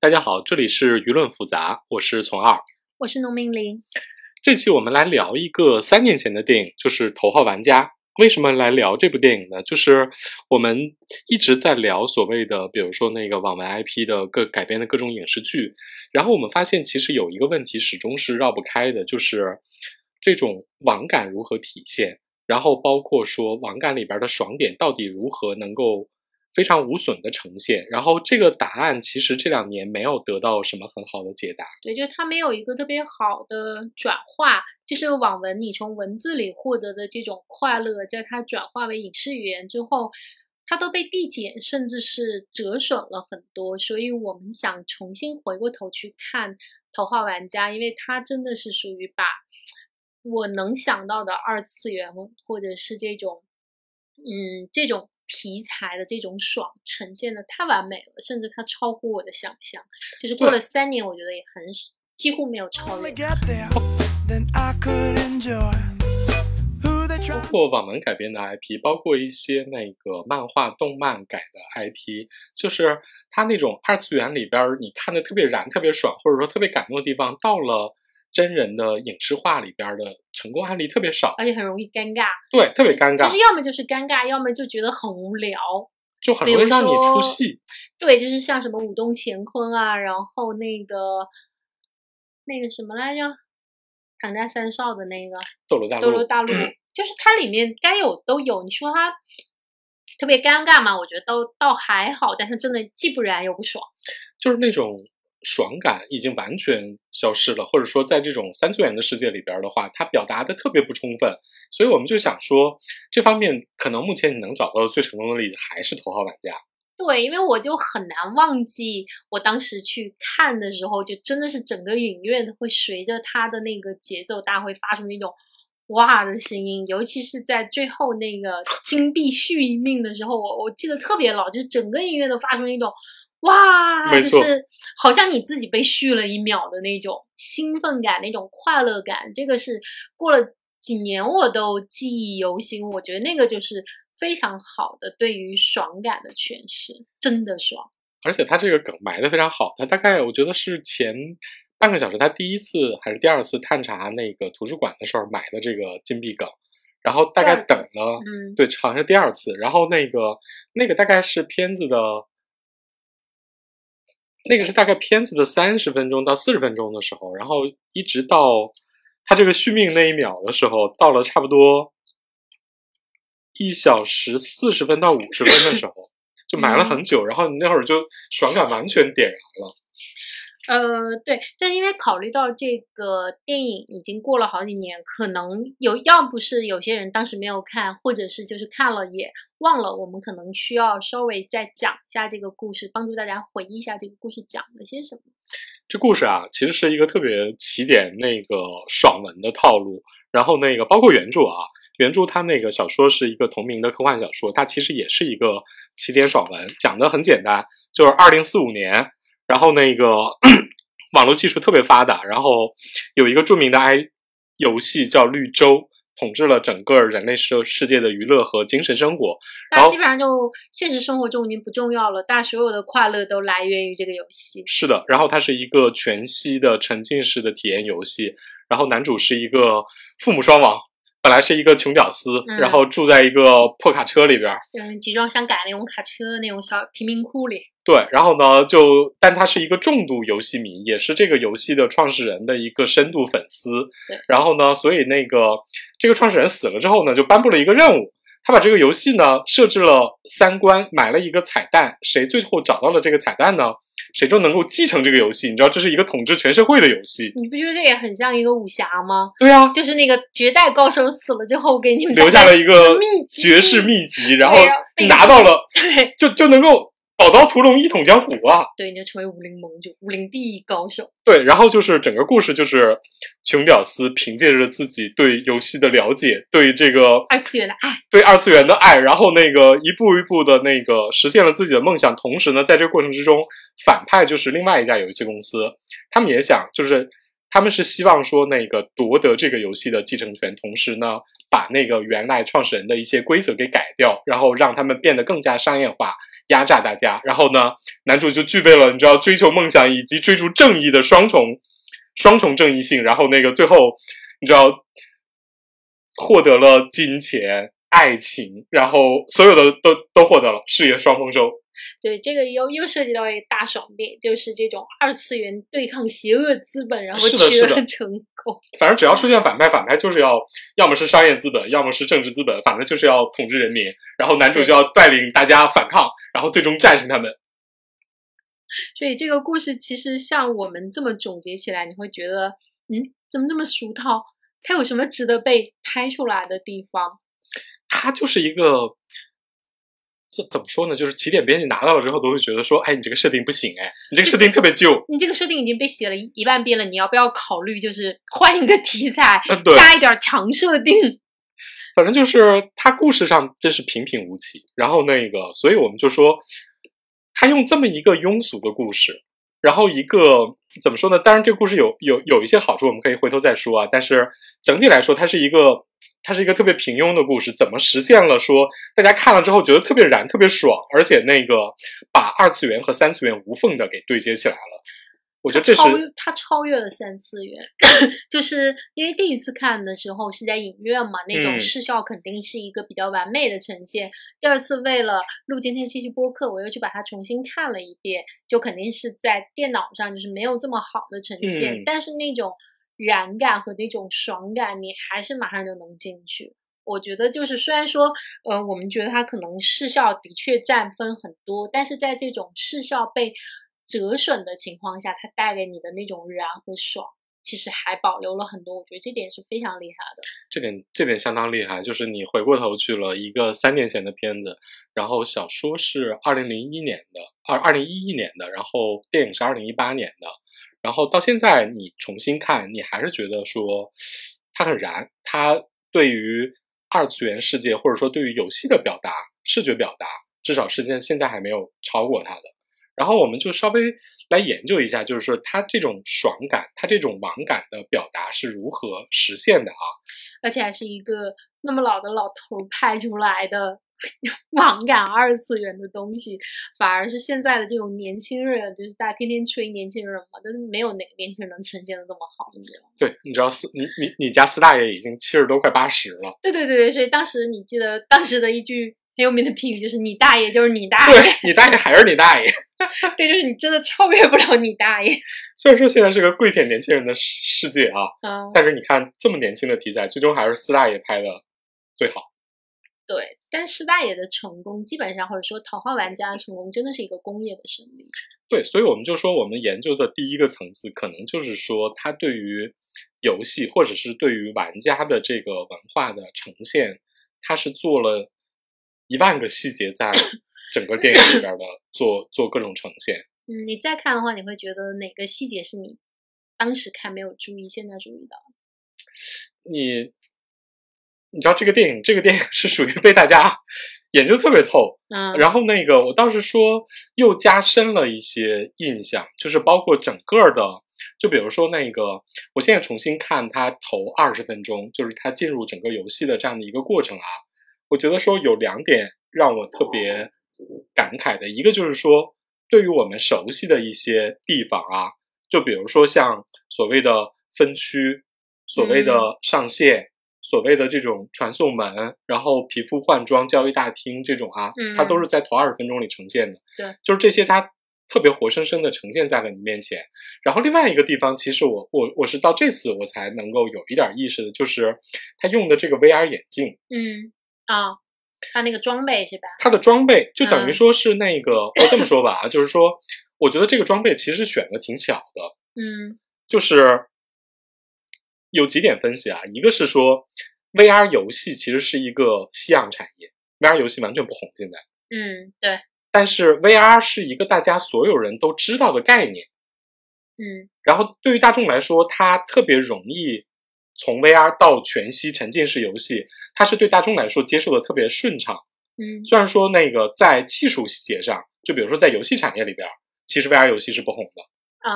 大家好，这里是舆论复杂，我是从二，我是农民林。这期我们来聊一个三年前的电影，就是《头号玩家》。为什么来聊这部电影呢？就是我们一直在聊所谓的，比如说那个网文 IP 的各改编的各种影视剧，然后我们发现其实有一个问题始终是绕不开的，就是这种网感如何体现，然后包括说网感里边的爽点到底如何能够。非常无损的呈现，然后这个答案其实这两年没有得到什么很好的解答。对，就它没有一个特别好的转化，就是网文你从文字里获得的这种快乐，在它转化为影视语言之后，它都被递减，甚至是折损了很多。所以我们想重新回过头去看《头号玩家》，因为它真的是属于把我能想到的二次元或者是这种，嗯，这种。题材的这种爽呈现的太完美了，甚至它超乎我的想象。就是过了三年，我觉得也很几乎没有超越。包括网文改编的 IP，包括一些那个漫画、动漫改的 IP，就是它那种二次元里边你看的特别燃、特别爽，或者说特别感动的地方，到了。真人的影视化里边的成功案例特别少，而且很容易尴尬。对，特别尴尬。就是要么就是尴尬，要么就觉得很无聊，就很容易让你出戏。对，就是像什么武动乾坤啊，然后那个那个什么来着，唐家三少的那个斗罗大陆，斗罗大陆，就是它里面该有都有。你说它特别尴尬嘛？我觉得倒倒还好，但是真的既不燃又不爽，就是那种。爽感已经完全消失了，或者说在这种三次元的世界里边的话，它表达的特别不充分，所以我们就想说，这方面可能目前你能找到的最成功的例子还是《头号玩家》。对，因为我就很难忘记我当时去看的时候，就真的是整个影院会随着它的那个节奏，大家会发出那种哇的声音，尤其是在最后那个金币续命的时候，我我记得特别牢，就是整个影院都发出那种。哇，就是好像你自己被续了一秒的那种兴奋感，那种快乐感，这个是过了几年我都记忆犹新。我觉得那个就是非常好的对于爽感的诠释，真的爽。而且他这个梗埋的非常好，他大概我觉得是前半个小时，他第一次还是第二次探查那个图书馆的时候埋的这个金币梗，然后大概等了，嗯，对，好像是第二次，然后那个那个大概是片子的。那个是大概片子的三十分钟到四十分钟的时候，然后一直到他这个续命那一秒的时候，到了差不多一小时四十分到五十分的时候，就埋了很久，然后你那会儿就爽感完全点燃了。呃，对，但因为考虑到这个电影已经过了好几年，可能有要不是有些人当时没有看，或者是就是看了也忘了，我们可能需要稍微再讲一下这个故事，帮助大家回忆一下这个故事讲了些什么。这故事啊，其实是一个特别起点那个爽文的套路，然后那个包括原著啊，原著它那个小说是一个同名的科幻小说，它其实也是一个起点爽文，讲的很简单，就是二零四五年。然后那个 网络技术特别发达，然后有一个著名的 I 游戏叫绿洲，统治了整个人类世世界的娱乐和精神生活。大家基本上就现实生活中已经不重要了，大家所有的快乐都来源于这个游戏。是的，然后它是一个全息的沉浸式的体验游戏，然后男主是一个父母双亡。本来是一个穷屌丝，然后住在一个破卡车里边儿，嗯，集装箱改那种卡车那种小贫民窟里。对，然后呢，就但他是一个重度游戏迷，也是这个游戏的创始人的一个深度粉丝。对，然后呢，所以那个这个创始人死了之后呢，就颁布了一个任务。他把这个游戏呢设置了三关，买了一个彩蛋，谁最后找到了这个彩蛋呢，谁就能够继承这个游戏。你知道这是一个统治全社会的游戏，你不觉得这也很像一个武侠吗？对啊，就是那个绝代高手死了之后，给你们留下了一个绝世秘籍，然后拿到了，对，就就能够。宝刀屠龙，一统江湖啊！对，你就成为武林盟主，武林第一高手。对，然后就是整个故事，就是穷屌丝凭借着自己对游戏的了解，对这个二次元的爱，对二次元的爱，然后那个一步一步的那个实现了自己的梦想。同时呢，在这个过程之中，反派就是另外一家游戏公司，他们也想，就是他们是希望说那个夺得这个游戏的继承权，同时呢，把那个原来创始人的一些规则给改掉，然后让他们变得更加商业化。压榨大家。然后呢，男主就具备了你知道追求梦想以及追逐正义的双重双重正义性。然后那个最后你知道获得了金钱、爱情，然后所有的都都获得了，事业双丰收。对，这个又又涉及到一个大爽点，就是这种二次元对抗邪恶资本，然后取得成功。反正只要出现反派，反派就是要要么是商业资本，要么是政治资本，反正就是要统治人民。然后男主就要带领大家反抗，然后最终战胜他们。所以这个故事其实像我们这么总结起来，你会觉得，嗯，怎么这么俗套？它有什么值得被拍出来的地方？它就是一个，怎怎么说呢？就是起点编辑拿到了之后，都会觉得说，哎，你这个设定不行，哎，你这个设定特别旧。你这个设定已经被写了一一万遍了，你要不要考虑就是换一个题材，嗯，加一点强设定？反正就是他故事上真是平平无奇。然后那个，所以我们就说，他用这么一个庸俗的故事，然后一个怎么说呢？当然，这个故事有有有一些好处，我们可以回头再说啊。但是整体来说，它是一个它是一个特别平庸的故事。怎么实现了说大家看了之后觉得特别燃、特别爽，而且那个把二次元和三次元无缝的给对接起来了？我觉得这是它超越了三次元，就是因为第一次看的时候是在影院嘛，那种嗯视效肯定是一个比较完美的呈现。第二次为了录今天这期播客，我又去把它重新看了一遍，就肯定是在电脑上就是没有这么好的呈现，嗯但是那种燃感和那种爽感，你还是马上就能进去。我觉得就是虽然说，呃，我们觉得它可能视效的确占分很多，但是在这种视效被折损的情况下，它带给你的那种燃和爽，其实还保留了很多。我觉得这点是非常厉害的。这点这点相当厉害，就是你回过头去了一个三年前的片子，然后小说是二零零一年的，二二零一一年的，然后电影是二零一八年的，然后到现在你重新看，你还是觉得说它很燃，它对于二次元世界或者说对于游戏的表达、视觉表达，至少是现现在还没有超过它的。然后我们就稍微来研究一下，就是说他这种爽感、他这种网感的表达是如何实现的啊？而且还是一个那么老的老头儿拍出来的 网感二次元的东西，反而是现在的这种年轻人，就是大家天天吹年轻人嘛，但是没有哪个年轻人能呈现的那么好，你知道吗？对，你知道四你你你家四大爷已经七十多快八十了，对对对对，所以当时你记得当时的一句很有名的评语就是“你大爷就是你大爷对你大爷还是你大爷。”，对，就是你真的超越不了你大爷。虽然说现在是个跪舔年轻人的世世界啊，嗯，但是你看这么年轻的题材，最终还是四大爷拍的最好。对，但四大爷的成功，基本上或者说桃花玩家的成功，真的是一个工业的胜利。对，所以我们就说，我们研究的第一个层次，可能就是说，它对于游戏或者是对于玩家的这个文化的呈现，它是做了一万个细节在整个电影里边的 做做各种呈现。嗯，你再看的话，你会觉得哪个细节是你当时看没有注意，现在注意到？你你知道这个电影，这个电影是属于被大家研究特别透，嗯，然后那个，我当时说又加深了一些印象，就是包括整个的，就比如说那个，我现在重新看他头二十分钟，就是他进入整个游戏的这样的一个过程啊，我觉得说有两点让我特别感慨的，一个就是说，对于我们熟悉的一些地方啊，就比如说像所谓的分区，所谓的上线。所谓的这种传送门，然后皮肤换装、交易大厅这种啊，嗯它都是在头二十分钟里呈现的。对，就是这些，它特别活生生的呈现在了你面前。然后另外一个地方，其实我我我是到这次我才能够有一点意识的，就是他用的这个 VR 眼镜，嗯啊，他那个装备是吧？他的装备就等于嗯。说是那个，我这么说吧，啊就是说，我觉得这个装备其实选的挺巧的，嗯。就是有几点分析啊，一个是说 VR 游戏其实是一个夕阳产业，VR 游戏完全不红现在，嗯，对，但是 VR 是一个大家所有人都知道的概念，嗯。然后对于大众来说，它特别容易从 VR 到全息沉浸式游戏，它是对大众来说接受的特别顺畅。嗯虽然说那个在技术细节上，就比如说在游戏产业里边，其实 VR 游戏是不红的。啊。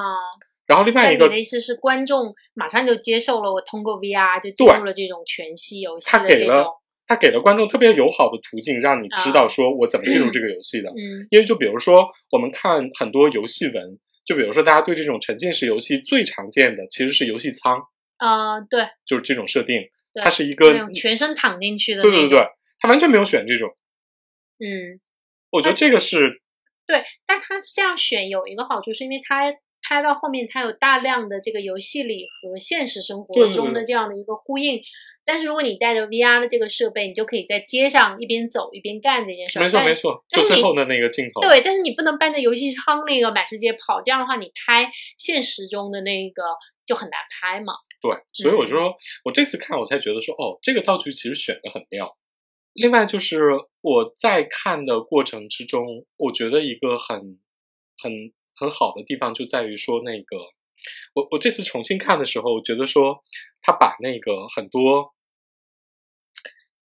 然后另外一个你的，意思是，观众马上就接受了，我通过 VR 就进入了这种全息游戏他给了的这种，它给了观众特别友好的途径，让你知道说我怎么进入这个游戏的。嗯因为就比如说，我们看很多游戏文，就比如说大家对这种沉浸式游戏最常见的其实是游戏舱，啊、对，就是这种设定，对它是一个全身躺进去的对对对他，完全没有选这种。嗯，我觉得这个是对，但他这样选有一个好处，是因为他拍到后面，他有大量的这个游戏里和现实生对对活中的这样的一个呼应。但是如果你带着 VR 的这个设备，你就可以在街上一边走一边干这件事儿。没错没错，就最后的那个镜头。对，但是你不能搬着游戏舱那个满世界跑，这样的话你拍现实中的那个就很难拍嘛。对，所以我就嗯说，我这次看我才觉得说，哦，这个道具其实选的很妙。另外就是我在看的过程之中，我觉得一个很很很好的地方就在于说，那个我我这次重新看的时候，我觉得说他把那个很多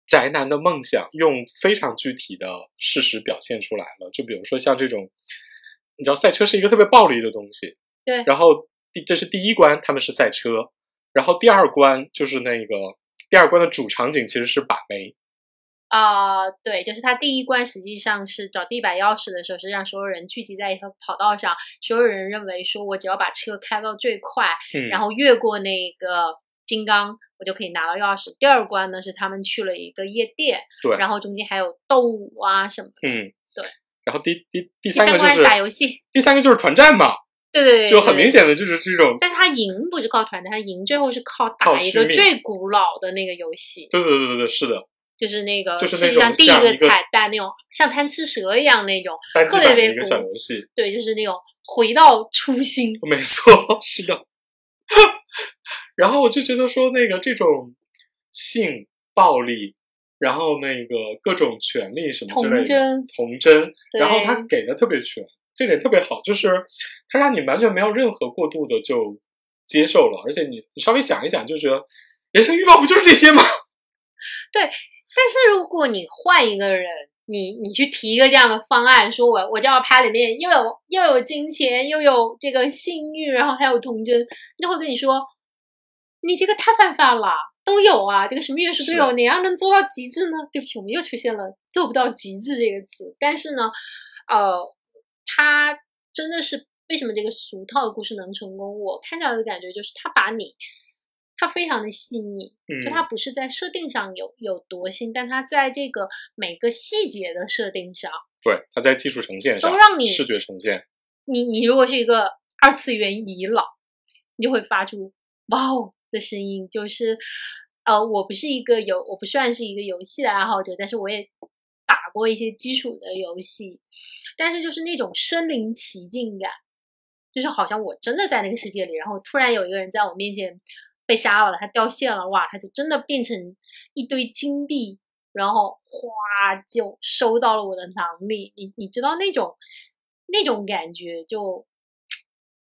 宅男的梦想用非常具体的事实表现出来了。就比如说像这种，你知道赛车是一个特别暴力的东西，对然后第这是第一关，他们是赛车，然后第二关就是那个第二关的主场景其实是把妹，啊、对，就是他第一关实际上是找第一把钥匙的时候，是让所有人聚集在一条跑道上，所有人认为说我只要把车开到最快，嗯，然后越过那个金刚，我就可以拿到钥匙。第二关呢是他们去了一个夜店，对然后中间还有斗舞啊什么的。嗯，对。然后第第第第三关是三个就是打游戏，第三个就是团战嘛，对对对，就很明。显的就是这种，但是他赢不是靠团战，他赢最后是靠靠打一个最古老的那个游戏，对对对对对，是的，就是那个就是世那种界上第一个彩蛋那种像贪吃蛇一样那种，特别特别小游戏，对，就是那种回到初心。没错，是的。然后我就觉得说，那个这种性暴力，然后那个各种权利什么之类的，童真童真，然后他给的特别全，这点特别好，就是它让你完全没有任何过度的就接受了，而且你你稍微想一想，就觉得人生欲望不就是这些吗？对但是如果你换一个人，你你去提一个这样的方案，说我我就要拍里面又有又有金钱，又有这个性欲，然后还有童真，就会跟你说，你这个太泛泛了，都有啊，这个什么元素都有，是你要能做到极致呢？对不起，我们又出现了做不到极致这个词，但是呢，呃，他真的是为什么这个俗套的故事能成功？我看到的感觉就是他把你。他非常的细腻，就它嗯，不是在设定上有有多新，但他在这个每个细节的设定上，对，他在技术呈现上，都让你视觉呈现，你你如果是一个二次元遗老，你就会发出哇哦的声音，就是呃，我不是一个游，我不算是一个游戏的爱好者，但是我也打过一些基础的游戏，但是就是那种身临其境感，就是好像我真的在那个世界里，然后突然有一个人在我面前被杀了，他掉线了，哇，他就真的变成一堆金币，然后哗就收到了我的囊里，你你知道那种那种感觉就。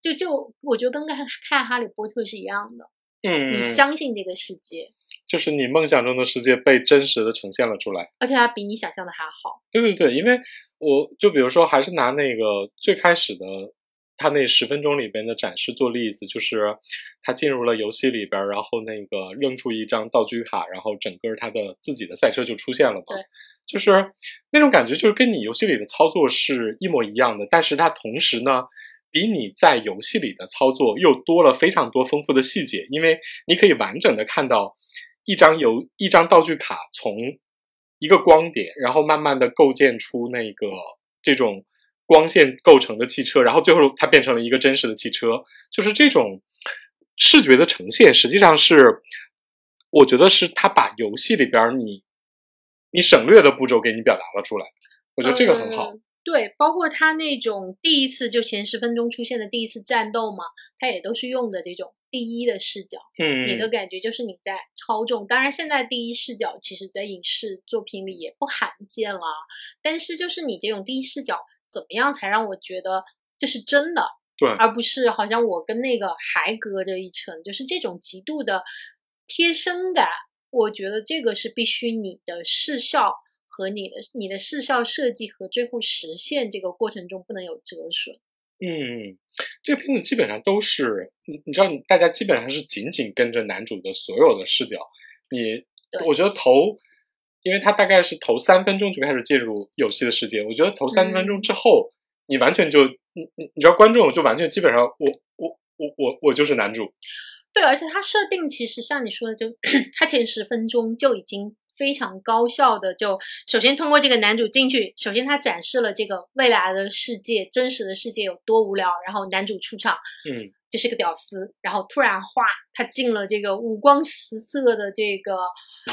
就就我觉得跟看看《哈利波特》是一样的，嗯，你相信这个世界，就是你梦想中的世界被真实的呈现了出来。而且它比你想象的还好。对对对，因为我就比如说，还是拿那个最开始的他那十分钟里边的展示做例子，就是他进入了游戏里边，然后那个扔出一张道具卡，然后整个他的自己的赛车就出现了嘛。对，就是那种感觉，就是跟你游戏里的操作是一模一样的，但是它同时呢。比你在游戏里的操作又多了非常多丰富的细节，因为你可以完整的看到一张游一张道具卡从一个光点，然后慢慢的构建出那个这种光线构成的汽车，然后最后它变成了一个真实的汽车，就是这种视觉的呈现，实际上是我觉得是他把游戏里边你你省略的步骤给你表达了出来，我觉得这个很好。对，包括他那种第一次就前十分钟出现的第一次战斗嘛，他也都是用的这种第一的视角，嗯，你的感觉就是你在操纵。当然，现在第一视角其实在影视作品里也不罕见了，但是就是你这种第一视角怎么样才让我觉得这是真的，对，而不是好像我跟那个还隔着一层，就是这种极度的贴身感。我觉得这个是必须你的视效。和你的你的视效设计和最后实现这个过程中不能有折损。嗯，这个片子基本上都是你你知道，大家基本上是紧紧跟着男主的所有的视角。你我觉得头因为他大概是头三分钟就开始进入游戏的世界。我觉得头三分钟之后，你完全就你你你知道观众就完全基本上我我我我我就是男主。对，而且它设定其实像你说的，就 它前十分钟就已经非常高效的，就首先通过这个男主进去，首先他展示了这个未来的世界、真实的世界有多无聊，然后男主出场，嗯，就是个屌丝，然后突然哗，他进了这个五光十色的这个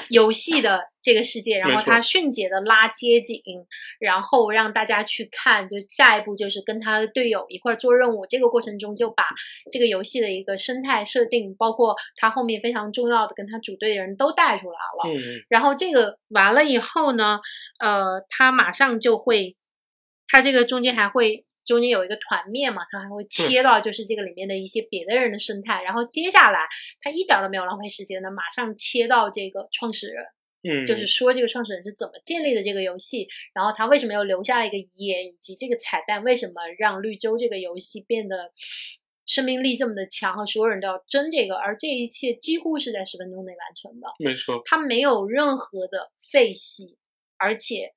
游戏的这个世界，然后他迅捷的拉街景，然后让大家去看，就下一步就是跟他的队友一块儿做任务。这个过程中就把这个游戏的一个生态设定，包括他后面非常重要的跟他组队的人都带出来了。嗯然后这个完了以后呢，呃，他马上就会，他这个中间还会中间有一个团灭嘛，他还会切到就是这个里面的一些别的人的生态，然后接下来他一点儿都没有浪费时间的，马上切到这个创始人，嗯，就是说这个创始人是怎么建立的这个游戏，然后他为什么又留下了一个遗言，以及这个彩蛋为什么让绿洲这个游戏变得生命力这么的强，和所有人都要争这个，而这一切几乎是在十分钟内完成的。没错，它没有任何的废戏，而且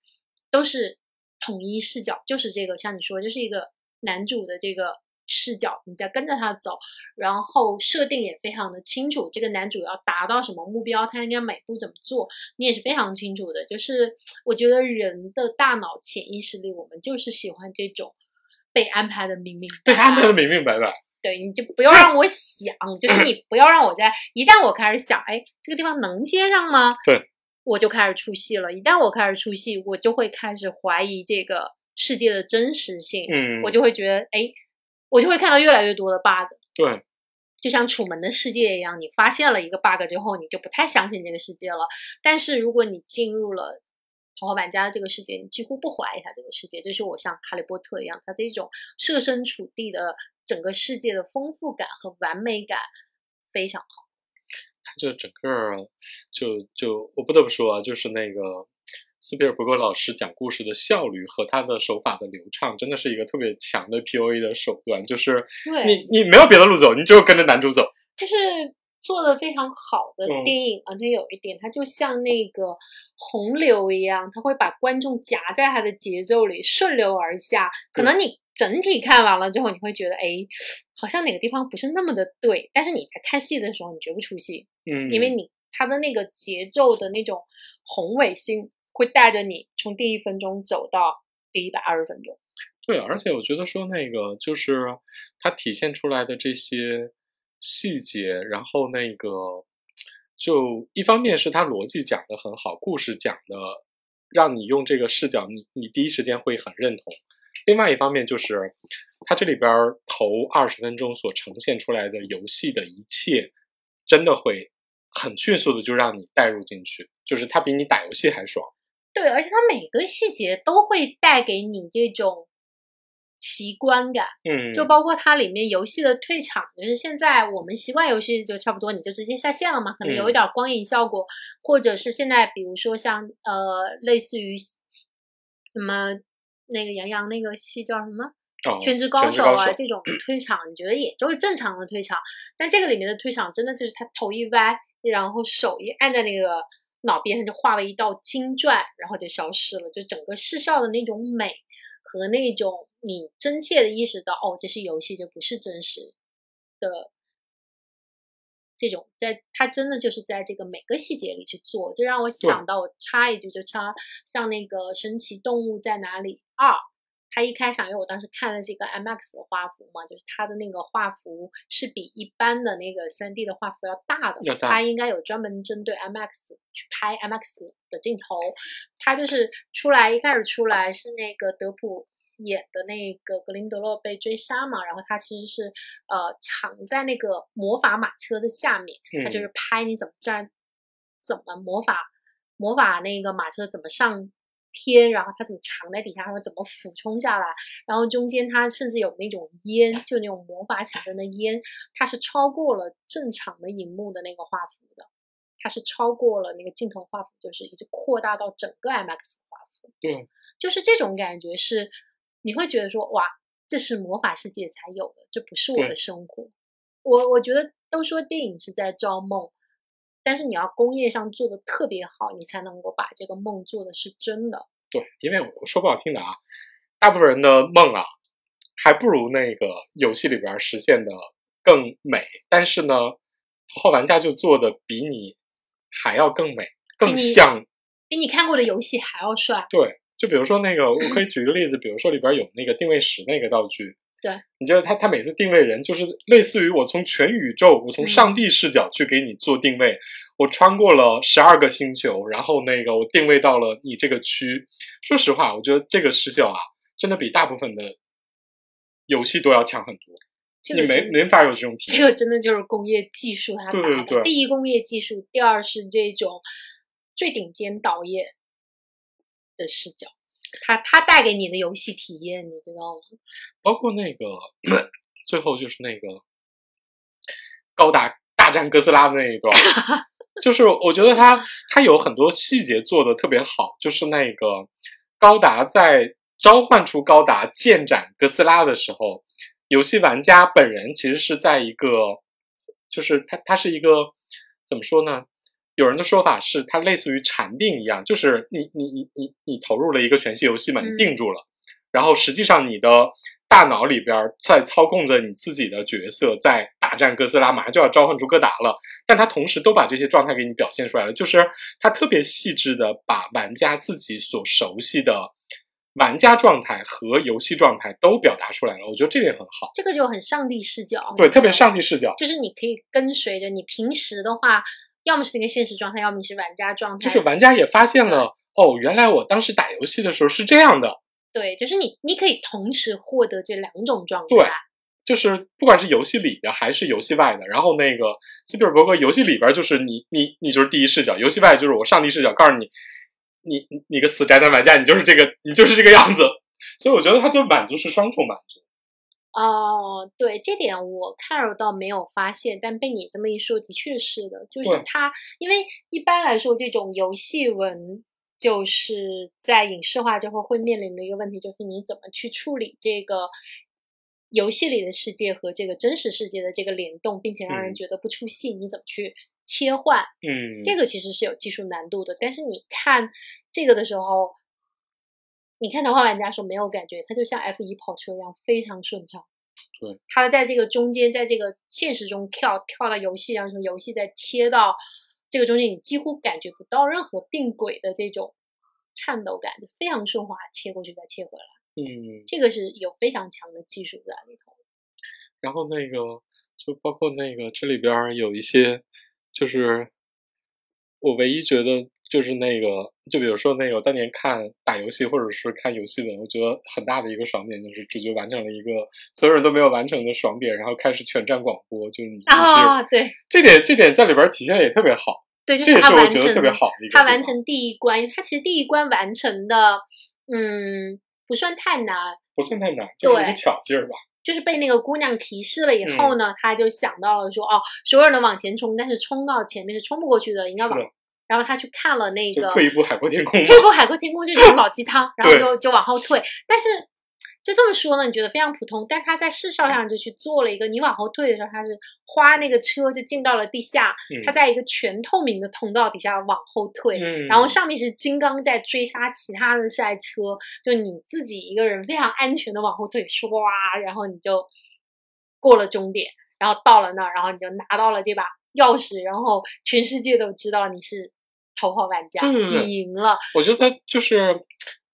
都是统一视角，就是这个像你说，就是一个男主的这个视角，你在跟着他走，然后设定也非常的清楚，这个男主要达到什么目标，他应该每步怎么做，你也是非常清楚的。就是我觉得人的大脑潜意识里，我们就是喜欢这种被安排的明明白白，被安排的明明白白。对，你就不要让我想，就是你不要让我在一旦我开始想，哎，这个地方能接上吗？对，我就开始出戏了。一旦我开始出戏，我就会开始怀疑这个世界的真实性，嗯，我就会觉得，哎，我就会看到越来越多的 bug，对，就像楚门的世界一样，你发现了一个 bug 之后，你就不太相信这个世界了。但是如果你进入了头号玩家的这个世界，你几乎不怀疑它这个世界。就是我像哈利波特一样，它这种设身处地的整个世界的丰富感和完美感非常好。他就整个就就我不得不说啊，就是那个斯皮尔伯格老师讲故事的效率和他的手法的流畅，真的是一个特别强的 POA 的手段。就是对，你你没有别的路走，你只有跟着男主走。就是做的非常好的嗯电影，而且有一点，它就像那个洪流一样，它会把观众夹在它的节奏里顺流而下。可能你整体看完了之后，你会觉得，哎，好像哪个地方不是那么的对，但是你在看戏的时候，你绝不出戏，嗯，因为你它的那个节奏的那种宏伟性，会带着你从第一分钟走到第一百二十分钟。对，而且我觉得说那个就是它体现出来的这些细节，然后那个就一方面是它逻辑讲的很好，故事讲的让你用这个视角，你你第一时间会很认同；另外一方面就是它这里边儿头二十分钟所呈现出来的游戏的一切，真的会很迅速的就让你带入进去，就是它比你打游戏还爽。对，而且它每个细节都会带给你这种奇观感。嗯，就包括它里面游戏的退场，就是现在我们习惯游戏就差不多，你就直接下线了嘛，可能有一嗯点光影效果，或者是现在比如说像呃类似于什么那个杨洋那个戏叫什么哦《全职高手》啊这种。退场，你觉得也就是正常的退场，但这个里面的退场真的就是他头一歪，然后手一按在那个脑边，上就化为一道金钻，然后就消失了，就整个视效的那种美和那种你真切的意识到，哦，这是游戏，这不是真实的。这种在它真的就是在这个每个细节里去做，就让我想到，我插一句就插，像那个《神奇动物在哪里二》，它一开场，因为我当时看的是一个 IMAX 的画幅嘛，就是它的那个画幅是比一般的那个 3D 的画幅要大的，它应该有专门针对 IMAX 去拍 IMAX 的镜头。它就是出来一开始出来是那个德普演的那个格林德洛被追杀嘛，然后他其实是呃藏在那个魔法马车的下面，他就嗯是拍你怎么站，怎么魔法魔法那个马车怎么上天，然后它怎么藏在底下，然后怎么俯冲下来，然后中间它甚至有那种烟，就那种魔法产生的烟，它是超过了正常的荧幕的那个画幅的，它是超过了那个镜头画幅，就是一直扩大到整个 IMAX 的画幅。对，就是这种感觉是，你会觉得说哇，这是魔法世界才有的，这不是我的生活。我我觉得都说电影是在造梦，但是你要工业上做的特别好，你才能够把这个梦做的是真的。对，因为我说不好听的啊，大部分人的梦啊，还不如那个游戏里边实现的更美。但是呢，头号玩家就做的比你还要更美，更像。比你看过的游戏还要帅。对，就比如说那个，我可以举个例子，比如说里边有那个定位石那个道具。对，你觉得他他每次定位人，就是类似于我从全宇宙，我从嗯上帝视角去给你做定位，我穿过了十二个星球，然后那个我定位到了你这个区。说实话，我觉得这个视效啊，真的比大部分的游戏都要强很多。你没这个真没法有这种体验。这个真的就是工业技术它。对对对第一工业技术，第二是这种最顶尖导演的视角，它它带给你的游戏体验，你知道吗？包括那个 最后就是那个高达大战哥斯拉的那一段，就是我觉得他他有很多细节做的特别好，就是那个高达在召唤出高达剑斩哥斯拉的时候，游戏玩家本人其实是在一个，就是他他是一个怎么说呢？有人的说法是，它类似于禅定一样，就是你你你你你投入了一个全息游戏嘛，你嗯。定住了，然后实际上你的大脑里边儿在操控着你自己的角色，在大战哥斯拉，马上就要召唤出哥达了，但它同时都把这些状态给你表现出来了，就是它特别细致的把玩家自己所熟悉的玩家状态和游戏状态都表达出来了，我觉得这点很好，这个就很上帝视角，对，特别上帝视角。就是你可以跟随着你平时的话，要么是那个现实状态，要么你是玩家状态。就是玩家也发现了，哦，原来我当时打游戏的时候是这样的，对，就是你你可以同时获得这两种状态。对就是不管是游戏里的还是游戏外的，然后那个斯皮尔伯格游戏里边就是你你你就是第一视角，游戏外就是我上帝视角，告诉你，你你你个死宅男玩家，你就是这个你就是这个样子，所以我觉得他就满足是双重满足。哦，对，这点我看尔倒没有发现，但被你这么一说，的确是的，就是。对它，因为一般来说，这种游戏文就是在影视化之后会面临的一个问题，就是你怎么去处理这个游戏里的世界和这个真实世界的这个联动，并且让人嗯。觉得不出戏，你怎么去切换？嗯，这个其实是有技术难度的，但是你看这个的时候，你看《头号玩家》说没有感觉，它就像 F 一跑车一样非常顺畅。对，它在这个中间，在这个现实中跳跳到游戏上的时候，游戏再切到这个中间，你几乎感觉不到任何并轨的这种颤抖感，就非常顺滑，切过去再切回来，嗯，这个是有非常强的技术在里头。然后那个就包括那个这里边儿有一些，就是我唯一觉得就是那个，就比如说那个我当年看打游戏或者是看游戏的，我觉得很大的一个爽点就是主角完成了一个所有人都没有完成的爽点，然后开始全站广播，就是你就是、啊，对这点这点在里边儿体现也特别好，对，就这也他完成是我觉得特别好的一个他完成第一关，他其实第一关完成的，嗯，不算太难，不算太难，就是一个巧劲儿吧。就是被那个姑娘提示了以嗯后呢，他就想到了说，哦，所有人都往前冲，但是冲到前面是冲不过去的，应该往。然后他去看了那个退一步海阔天空。退一步海阔天空这种老鸡汤，然后就就往后退。但是就这么说呢，你觉得非常普通，但他在视效上就去做了一个，你往后退的时候，他是花那个车就进到了地下，嗯他在一个全透明的通道底下往后退，嗯，然后上面是金刚在追杀其他的赛车，就你自己一个人非常安全的往后退，唰，然后你就过了终点，然后到了那儿，然后你就拿到了这把钥匙，然后全世界都知道你是头号玩家，你赢了。我觉得就是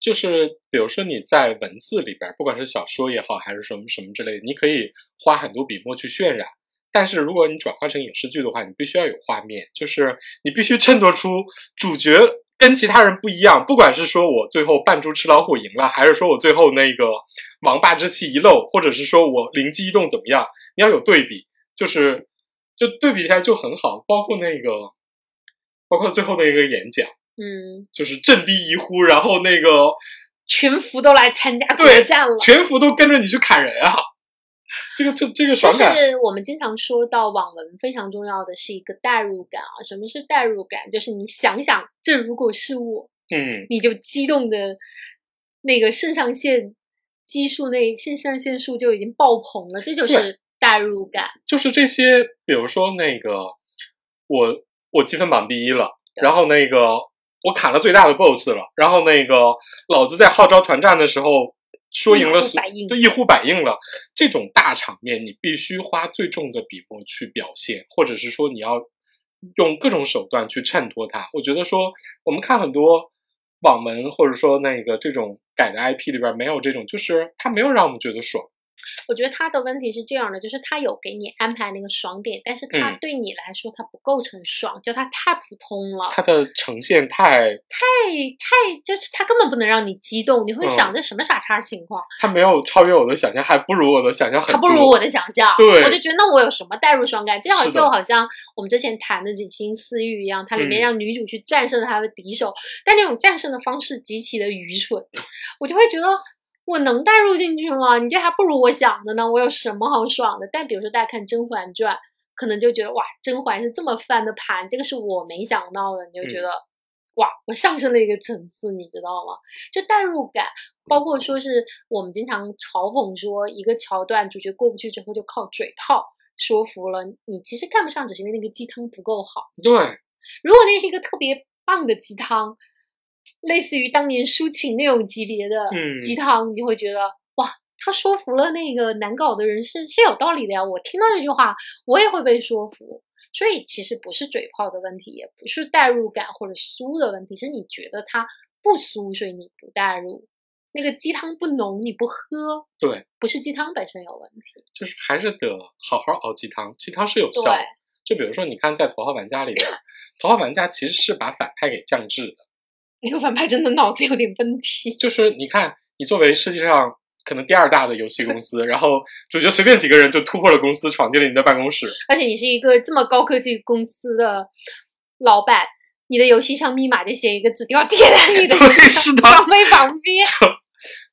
就是，比如说你在文字里边儿，不管是小说也好，还是什么什么之类的，你可以花很多笔墨去渲染。但是如果你转化成影视剧的话，你必须要有画面，就是你必须衬托出主角跟其他人不一样。不管是说我最后扮猪吃老虎赢了，还是说我最后那个王霸之气一露，或者是说我灵机一动怎么样，你要有对比，就是就对比起来就很好。包括那个，包括最后的一个演讲。嗯，就是振臂一呼，然后那个 全服都来参加对决战了。全服都跟着你去砍人啊！这个这这个就爽感，是我们经常说到网文非常重要的是一个代入感啊。什么是代入感？就是你想想，这如果是我，嗯，你就激动的那个肾上腺激素那肾上腺素就已经爆棚了，这就是代入感。就是这些，比如说那个我我积分榜第一了，然后那个我砍了最大的 BOSS 了，然后那个老子在号召团战的时候说赢了所，对一呼百应了。这种大场面，你必须花最重的笔墨去表现，或者是说你要用各种手段去衬托它。我觉得说，我们看很多网文或者说那个这种改的 IP 里边没有这种，就是它没有让我们觉得爽。我觉得他的问题是这样的，就是他有给你安排那个爽点，但是他对你来说他不构成爽，就他太普通了。他的呈现太太太，就是他根本不能让你激动，你会想这什么傻叉情况？他没有超越我的想象，还不如我的想象很。他不如我的想象，对，我就觉得那我有什么代入爽感？这好就好像我们之前谈的《锦心似玉》一样，它里面让女主去战胜她的敌手，但那种战胜的方式极其的愚蠢，我就会觉得。我能带入进去吗？你这还不如我想的呢。我有什么好爽的？但比如说大家看《甄嬛传》，可能就觉得哇，甄嬛是这么翻的盘，这个是我没想到的。你就觉得哇，我上升了一个层次，你知道吗？就代入感，包括说是我们经常嘲讽说，一个桥段主角过不去之后，就靠嘴炮说服了你。其实看不上，只是因为那个鸡汤不够好。对，如果那是一个特别棒的鸡汤。类似于当年抒情那种级别的鸡汤，你会觉得哇，他说服了那个难搞的人是是有道理的呀。我听到这句话，我也会被说服。所以其实不是嘴炮的问题，也不是代入感或者酥的问题，是你觉得它不酥，所以你不代入。那个鸡汤不浓，你不喝。对，不是鸡汤本身有问题，就是还是得好好熬鸡汤。鸡汤是有效的。就比如说，你看在《头号玩家》里边，《头号玩家》其实是把反派给降智的。那个反派真的脑子有点问题。就是你看，你作为世界上可能第二大的游戏公司，然后主角随便几个人就突破了公司，闯进了你的办公室。而且你是一个这么高科技公司的老板，你的游戏上密码就写一个纸条贴在你的岗位旁边，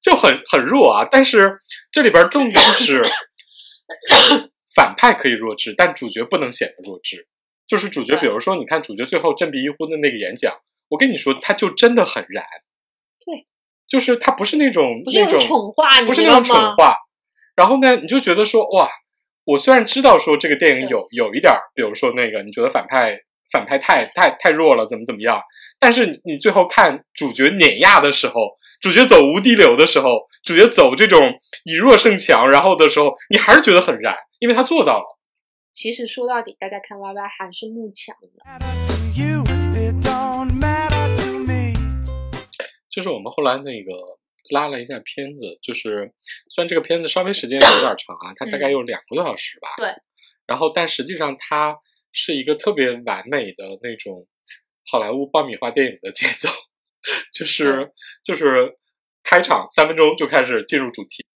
就很很弱啊。但是这里边重点是，反派可以弱智，但主角不能显得弱智。就是主角，比如说，你看主角最后振臂一呼的那个演讲。我跟你说，他就真的很燃，对，就是他不是那种那种蠢话，不是那种蠢话。然后呢，你就觉得说，哇，我虽然知道说这个电影有有一点，比如说那个你觉得反派反派太太太弱了，怎么怎么样，但是你最后看主角碾压的时候，主角走无敌流的时候，主角走这种以弱胜强，然后的时候，你还是觉得很燃，因为他做到了。其实说到底，大家看 Y Y 还是慕强的。就是我们后来那个拉了一下片子，就是虽然这个片子稍微时间有点长啊，它大概有两个多小时吧。对。然后，但实际上它是一个特别完美的那种好莱坞爆米花电影的节奏，就是就是开场三分钟就开始进入主题，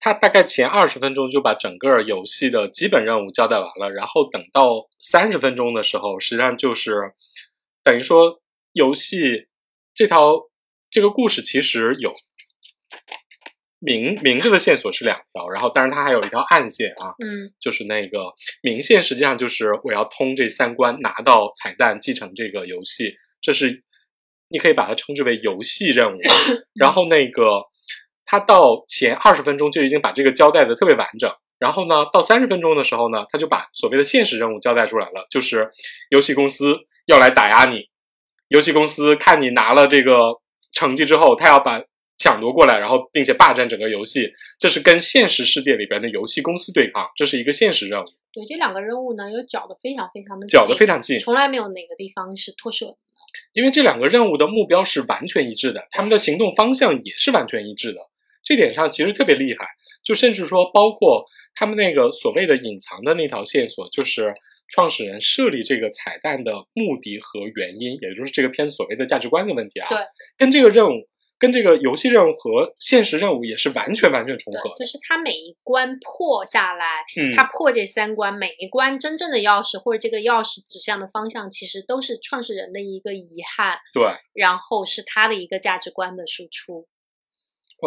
它大概前二十分钟就把整个游戏的基本任务交代完了，然后等到三十分钟的时候，实际上就是等于说游戏这条。这个故事其实有明明着的线索是两条，然后当然它还有一条暗线啊，嗯，就是那个明线实际上就是我要通这三关拿到彩蛋继承这个游戏，这是你可以把它称之为游戏任务。然后那个他到前二十分钟就已经把这个交代的特别完整，然后呢到三十分钟的时候呢，他就把所谓的现实任务交代出来了，就是游戏公司要来打压你，游戏公司看你拿了这个。成绩之后，他要把抢夺过来，然后并且霸占整个游戏，这是跟现实世界里边的游戏公司对抗，这是一个现实任务。对，这两个任务呢，又搅得非常非常的搅得非常近，从来没有哪个地方是脱手的。因为这两个任务的目标是完全一致的，他们的行动方向也是完全一致的，这点上其实特别厉害。就甚至说，包括他们那个所谓的隐藏的那条线索，就是。创始人设立这个彩蛋的目的和原因，也就是这个片子所谓的价值观的问题啊，对，跟这个任务、跟这个游戏任务和现实任务也是完全完全重合。就是他每一关破下来，嗯，他破这三关，每一关真正的钥匙或者这个钥匙指向的方向，其实都是创始人的一个遗憾，对，然后是他的一个价值观的输出。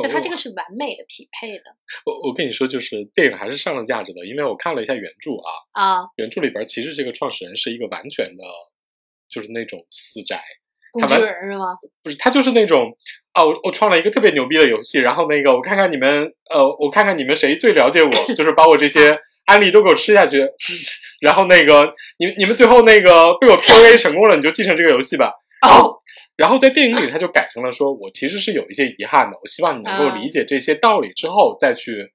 就它这个是完美的匹配的。我我跟你说，就是电影还是上了价值的，因为我看了一下原著啊啊，原著里边其实这个创始人是一个完全的，就是那种私宅，工具人是吗？不是，他就是那种啊，我我创了一个特别牛逼的游戏，然后那个我看看你们，呃，我看看你们谁最了解我，就是把我这些 安利都给我吃下去，然后那个你你们最后那个被我 PUA 成功了，你就继承这个游戏吧。哦，然后在电影里，他就改成了说，我其实是有一些遗憾的，我希望你能够理解这些道理之后再去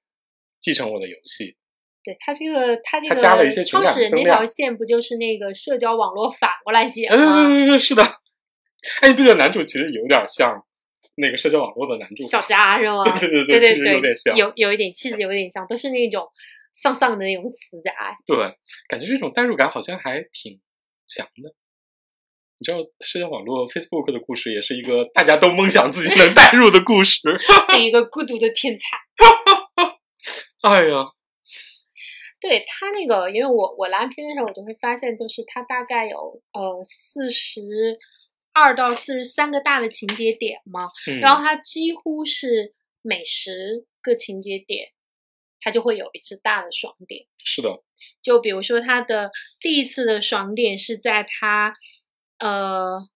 继承我的游戏。对他这个他这他加了一些创始人那条线不就是那个社交网络反过来写嗯，吗？对对对，是的。哎，你不觉得男主其实有点像那个社交网络的男主？小佳是吗？对对对对，其实对有点像。有有一点气质，有一点像，都是那种丧丧的那种死宅。对，感觉这种代入感好像还挺强的。你知道，社交网络 Facebook 的故事也是一个大家都梦想自己能代入的故事。那一个孤独的天才。哎呀，对他那个，因为我我来片的时候，我就会发现，就是他大概有呃四十二到四十三个大的情节点嘛，嗯，然后它几乎是每十个情节点，它就会有一次大的爽点。是的，就比如说他的第一次的爽点是在他呃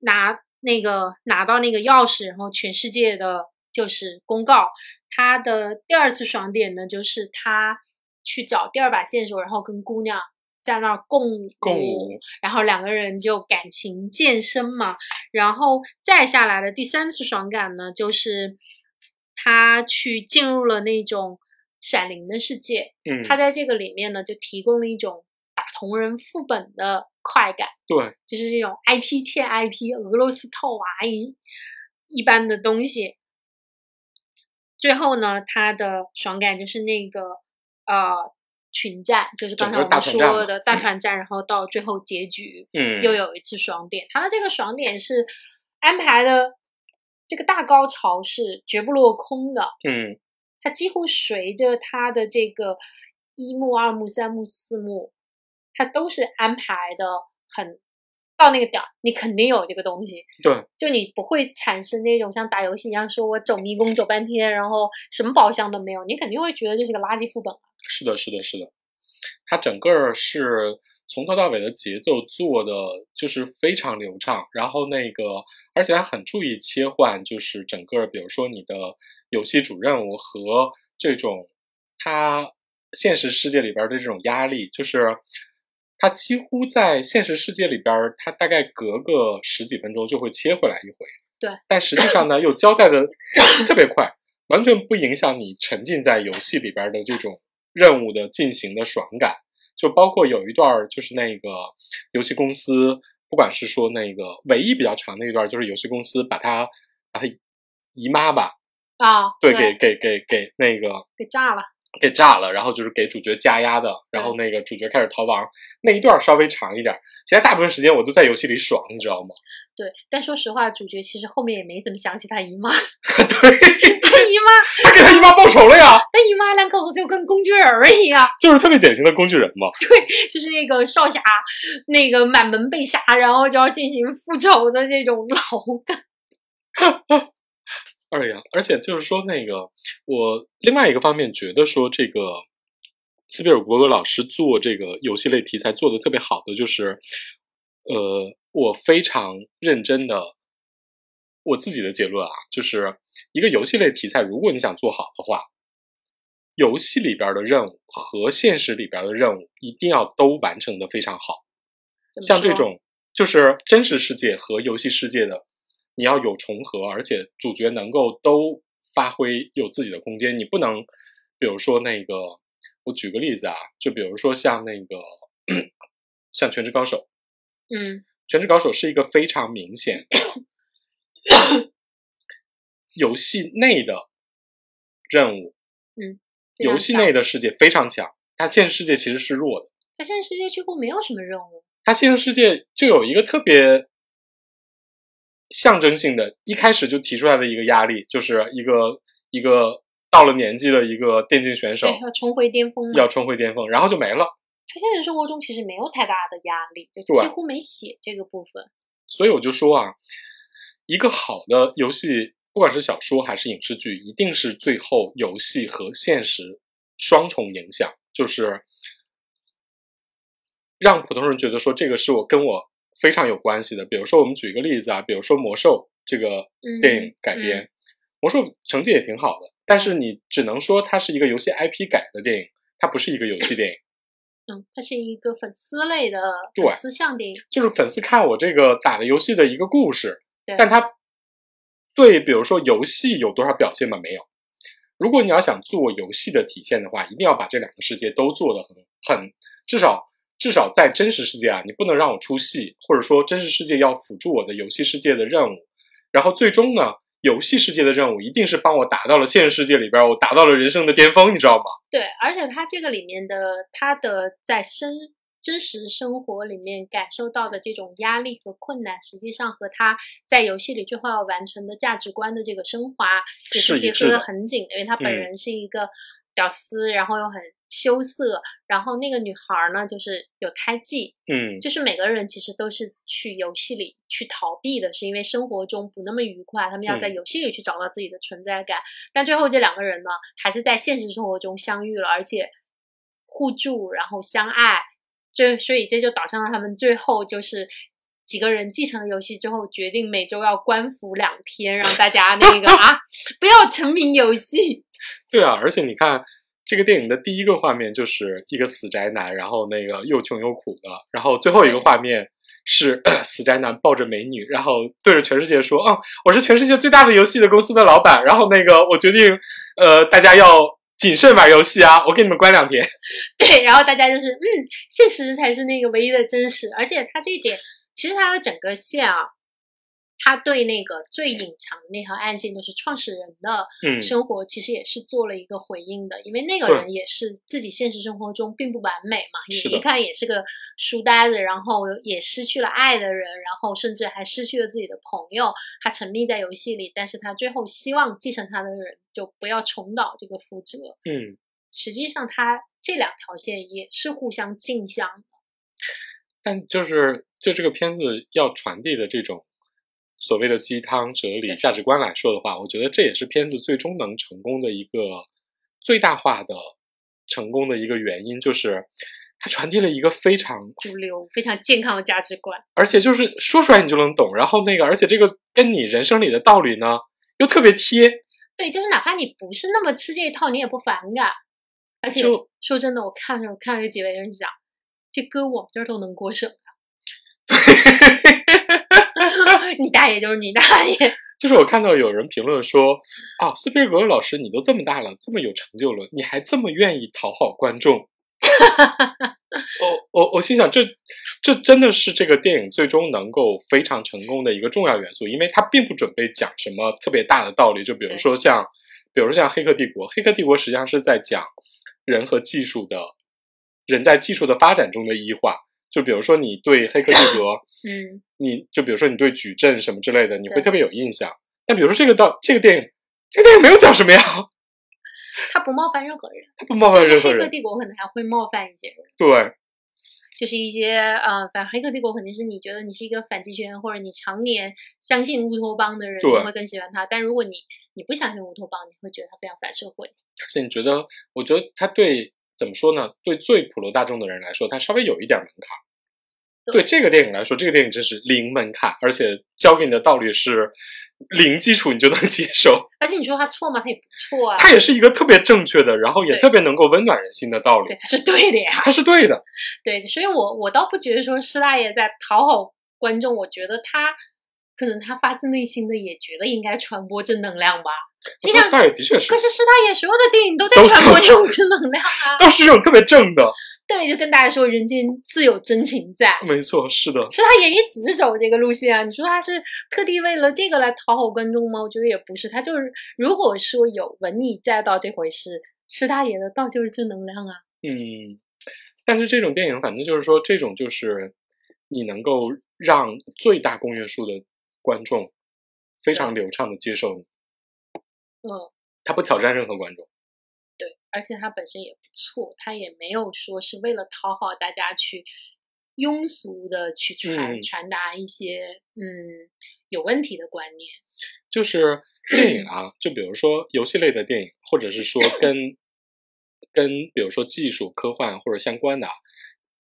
拿那个拿到那个钥匙，然后全世界的就是公告。他的第二次爽点呢，就是他去找第二把线索，然后跟姑娘在那儿共舞，共舞然后两个人就感情渐深嘛。然后再下来的第三次爽感呢，就是他去进入了那种闪灵的世界，嗯，他在这个里面呢，就提供了一种打同人副本的快感，对，就是这种 IP 欠 IP、俄罗斯套娃一一般的东西。最后呢，他的爽感就是那个呃群战，就是刚才我们说的大。团战，然后到最后结局嗯，又有一次爽点。他的这个爽点是安排的这个大高潮是绝不落空的，嗯，它几乎随着它的这个一幕、二幕、三幕、四幕，它都是安排的很到那个点儿，你肯定有这个东西，对，就你不会产生那种像打游戏一样，说我走迷宫走半天，然后什么宝箱都没有，你肯定会觉得这是个垃圾副本。是的，是的，是的，它整个是从头到尾的节奏做的就是非常流畅，然后那个，而且它很注意切换，就是整个，比如说你的游戏主任务和这种它现实世界里边的这种压力，就是它几乎在现实世界里边，它大概隔个十几分钟就会切回来一回，对，但实际上呢，又交代的 特别快，完全不影响你沉浸在游戏里边的这种任务的进行的爽感。就包括有一段儿就是那个游戏公司，不管是说那个唯一比较长的一段儿，就是游戏公司把他把他姨妈吧，啊，对，对，给给给给那个给炸了。给炸了，然后就是给主角加压的，然后那个主角开始逃亡，那一段儿稍微长一点儿，其他大部分时间我都在游戏里爽，你知道吗？对，但说实话，主角其实后面也没怎么想起他姨妈，对，他姨妈，他给他姨妈报仇了呀，他姨妈两口子就跟工具人儿一样。就是特别典型的工具人嘛。对，就是那个少侠，那个满门被杀，然后就要进行复仇的这种老梗。哎呀，而且就是说，那个我另外一个方面觉得说，这个斯皮尔伯格老师做这个游戏类题材做的特别好的，就是呃，我非常认真的，我自己的结论啊，就是一个游戏类题材，如果你想做好的话，游戏里边的任务和现实里边的任务一定要都完成的非常好。像这种就是真实世界和游戏世界的，你要有重合，而且主角能够都发挥有自己的空间。你不能，比如说那个，我举个例子啊，就比如说像那个，像《全职高手》，嗯《全职高手》是一个非常明显游戏内的任务，嗯游戏内的世界非常强，它现实世界其实是弱的。他现实世界几乎没有什么任务。它现实世界就有一个特别象征性的，一开始就提出来的一个压力，就是一个一个到了年纪的一个电竞选手，要重回巅峰。要重回巅峰，然后就没了。他现实生活中其实没有太大的压力，就几乎没写这个部分。所以我就说啊，一个好的游戏，不管是小说还是影视剧，一定是最后游戏和现实双重影响，就是让普通人觉得说这个是我跟我非常有关系的。比如说，我们举一个例子啊，比如说《魔兽》这个电影改编，嗯魔兽》成绩也挺好的，但是你只能说它是一个游戏 IP 改的电影，它不是一个游戏电影。嗯，它是一个粉丝类的对粉丝向电影，就是粉丝看我这个打的游戏的一个故事，对但它对比如说游戏有多少表现吗？没有。如果你要想做游戏的体现的话，一定要把这两个世界都做得很很，至少至少在真实世界啊，你不能让我出戏，或者说真实世界要辅助我的游戏世界的任务，然后最终呢，游戏世界的任务一定是帮我达到了现实世界里边，我达到了人生的巅峰，你知道吗？对，而且它这个里面的它的在生真实生活里面感受到的这种压力和困难，实际上和他在游戏里最后要完成的价值观的这个升华也是结合的很紧的，因为他本嗯。人是一个屌丝，然后又很羞涩，然后那个女孩儿呢就是有胎记，嗯，就是每个人其实都是去游戏里去逃避的，是因为生活中不那么愉快，他们要在嗯游戏里去找到自己的存在感。但最后这两个人呢，还是在现实生活中相遇了，而且互助，然后相爱。这所以这就导向了他们最后就是几个人继承了游戏之后，决定每周要官服两天，让大家那个 啊不要沉迷游戏。对啊，而且你看这个电影的第一个画面就是一个死宅男，然后那个又穷又苦的，然后最后一个画面是 死宅男抱着美女，然后对着全世界说：“哦，我是全世界最大的游戏的公司的老板，然后那个我决定，呃，大家要谨慎玩游戏啊，我给你们关两天。对，然后大家就是嗯，现实才是那个唯一的真实，而且他这一点，其实他的整个线啊，他对那个最隐藏的那条案件，就是创始人的嗯。生活，其实也是做了一个回应的，因为那个人也是自己现实生活中并不完美嘛，也一看也是个书呆子，然后也失去了爱的人，然后甚至还失去了自己的朋友，他沉迷在游戏里，但是他最后希望继承他的人就不要重蹈这个覆辙，嗯，实际上，他这两条线也是互相镜像的。但就是就这个片子要传递的这种所谓的鸡汤哲理价值观来说的话，我觉得这也是片子最终能成功的一个最大化的成功的一个原因，就是它传递了一个非常，主流非常健康的价值观。而且就是说出来你就能懂，然后那个，而且这个跟你人生里的道理呢又特别贴，对，就是哪怕你不是那么吃这一套，你也不反感。而且就说真的，我看着我看了这几位人讲，这搁我们这儿都能过审了。你大爷就是你大爷，就是我看到有人评论说，啊，斯皮尔格老师你都这么大了，这么有成就了，你还这么愿意讨好观众。我我我心想，这这真的是这个电影最终能够非常成功的一个重要元素，因为它并不准备讲什么特别大的道理，就比如说像，比如说像《黑客帝国》，《黑客帝国》实际上是在讲人和技术的，人在技术的发展中的异化。就比如说你对《黑客帝国 》，嗯，你就比如说你对矩阵什么之类的，你会特别有印象。但比如说这个到这个电影，这个电影没有讲什么呀，他不冒犯任何人，它不冒犯任何人。黑客帝国可能还会冒犯一些人，对，就是一些呃，反正黑客帝国肯定是你觉得你是一个反极权，或者你常年相信乌托邦的人，你会更喜欢他。但如果你你不相信乌托邦，你会觉得他非常反社会。而且你觉得，我觉得他对怎么说呢？对最普罗大众的人来说，它稍微有一点门槛。对对这个电影来说，这个电影真是零门槛，而且教给你的道理是零基础你就能接受。而且你说他错吗？他也不错啊，它也是一个特别正确的，然后也特别能够温暖人心的道理对，。他是对的呀。它是对的，对，所以我我倒不觉得说施大爷在讨好观众，我觉得他可能他发自内心的也觉得应该传播正能量吧。你想，倒也的确是可，是师大爷所有的电影都在传播这种正能量啊。都是这种特别正的，对，就跟大家说人间自有真情在。没错，是的。师大爷一直走这个路线啊，你说他是特地为了这个来讨好观众吗？我觉得也不是，他就是如果说有文艺载道这回事，师大爷的道就是正能量啊。嗯，但是这种电影，反正就是说，这种就是你能够让最大公约数的观众非常流畅的接受你，嗯，他不挑战任何观众。对，而且他本身也不错，他也没有说是为了讨好大家去庸俗的去传、嗯传达一些嗯有问题的观念。就是 电影啊，就比如说游戏类的电影，或者是说跟 跟比如说技术、科幻或者相关的啊，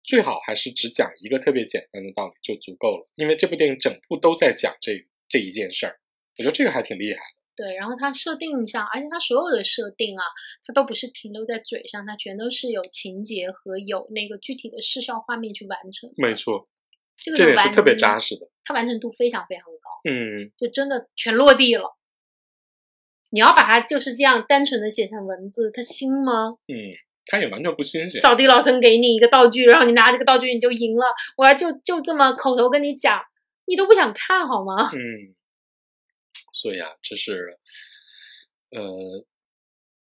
最好还是只讲一个特别简单的道理就足够了，因为这部电影整部都在讲这这一件事儿，我觉得这个还挺厉害的。对，然后它设定上，而且它所有的设定啊，它都不是停留在嘴上，它全都是有情节和有那个具体的视效画面去完成。没错，这个这点是特别扎实的。它完成度非常非常高，嗯，就真的全落地了。你要把它就是这样单纯的写成文字，它新吗？嗯，它也完全不新鲜。扫地老僧给你一个道具，然后你拿这个道具你就赢了。我要就就这么口头跟你讲，你都不想看好吗？嗯，所以啊，这是呃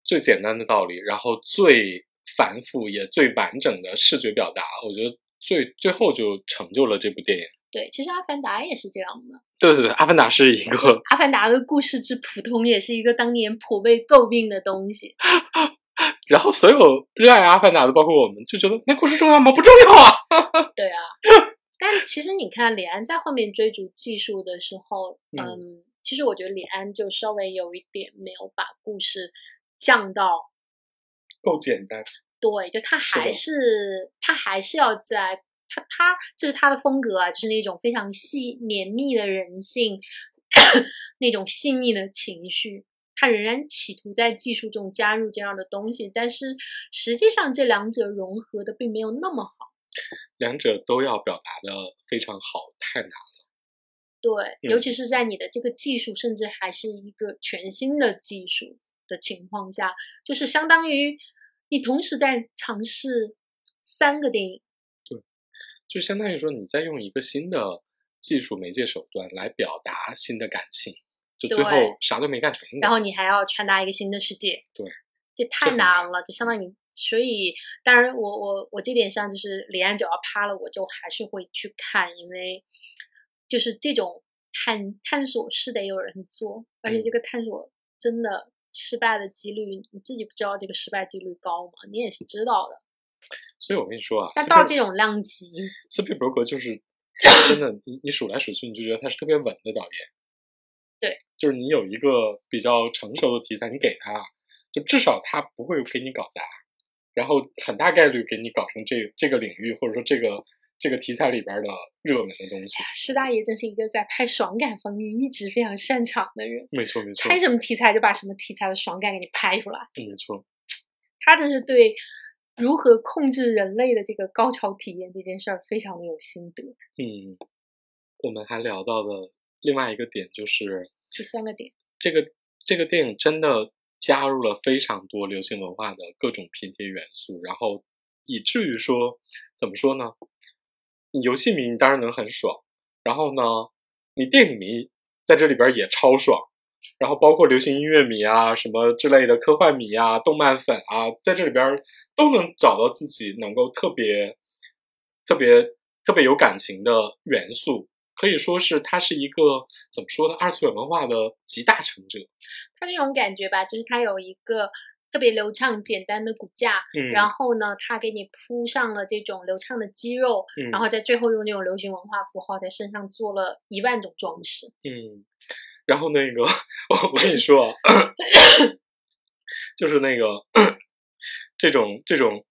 最简单的道理，然后最繁复也最完整的视觉表达，我觉得最最后就成就了这部电影。对，其实《阿凡达》也是这样的。对对对，《阿凡达》是一个《阿凡达》的故事之普通，也是一个当年颇被诟病的东西。然后所有热爱《阿凡达》的，包括我们，就觉得那故事重要吗？不重要啊。对啊，但其实你看李安在后面追逐技术的时候，嗯嗯，其实我觉得李安就稍微有一点没有把故事降到够简单。对，就他还是是他还是要在他他这是他的风格啊，就是那种非常细绵密的人性，那种细腻的情绪，他仍然企图在技术中加入这样的东西，但是实际上这两者融合的并没有那么好。两者都要表达的非常好，太难了。对，嗯尤其是在你的这个技术甚至还是一个全新的技术的情况下，就是相当于你同时在尝试三个电影。对就相当于说你在用一个新的技术媒介手段来表达新的感情，就最后啥都没干成。然后你还要传达一个新的世界，对，这太难难了，就相当于，所以当然我我我这点上就是李安只要趴了，我就还是会去看，因为就是这种探探索是得有人做，而且嗯这个探索真的失败的几率，你自己不知道这个失败几率高吗？你也是知道的，所以我跟你说啊，但到这种量级，斯皮伯格就是就是真的，你你数来数去，你就觉得他是特别稳的导演。对，就是你有一个比较成熟的题材，你给他，就至少他不会给你搞砸，然后很大概率给你搞成这这个领域或者说这个这个题材里边的热门的东西。施大爷真是一个在拍爽感方面一直非常擅长的人，没错没错，拍什么题材就把什么题材的爽感给你拍出来。没错。他真是对如何控制人类的这个高潮体验这件事儿非常的有心得。嗯，我们还聊到的另外一个点就是第三个点，这个这个电影真的加入了非常多流行文化的各种拼贴元素，然后以至于说怎么说呢？你游戏迷你当然能很爽，然后呢，你电影迷在这里边也超爽，然后包括流行音乐迷啊什么之类的科幻迷啊、动漫粉啊，在这里边都能找到自己能够特别、特别、特别有感情的元素。可以说是他是一个怎么说呢？二次元文化的集大成者。他这种感觉吧，就是他有一个特别流畅简单的骨架，嗯，然后呢，他给你铺上了这种流畅的肌肉，嗯然后在最后用那种流行文化符号在身上做了一万种装饰。嗯，然后那个 我我跟你说啊，就是那个 这种这种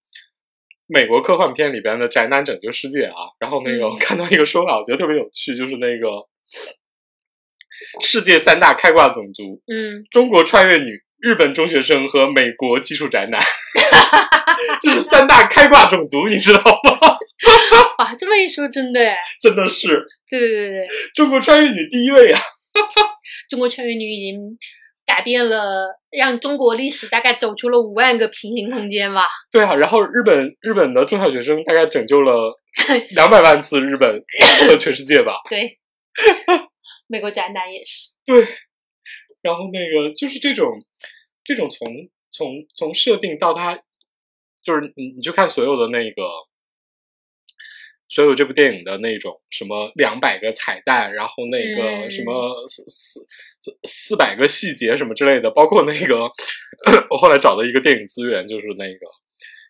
美国科幻片里边的宅男拯救世界啊，然后那个嗯。我看到一个说法，我觉得特别有趣，就是那个世界三大开挂种族：嗯，中国穿越女、日本中学生和美国技术宅男，这是三大开挂种族，你知道吗？哇，这么一说，真的哎，真的是。对对对对，中国穿越女第一位啊！中国穿越女已经改变了，让中国历史大概走出了五万个平行空间吧。对啊，然后日本日本的中小学生大概拯救了 两百万次日本和全世界吧。对，美国宅男也是。对，然后那个就是这种这种从从从设定到它，就是你你去看所有的那个所有这部电影的那种什么两百个彩蛋，然后那个嗯什么四四四四百个细节什么之类的，包括那个 我后来找的一个电影资源，就是那个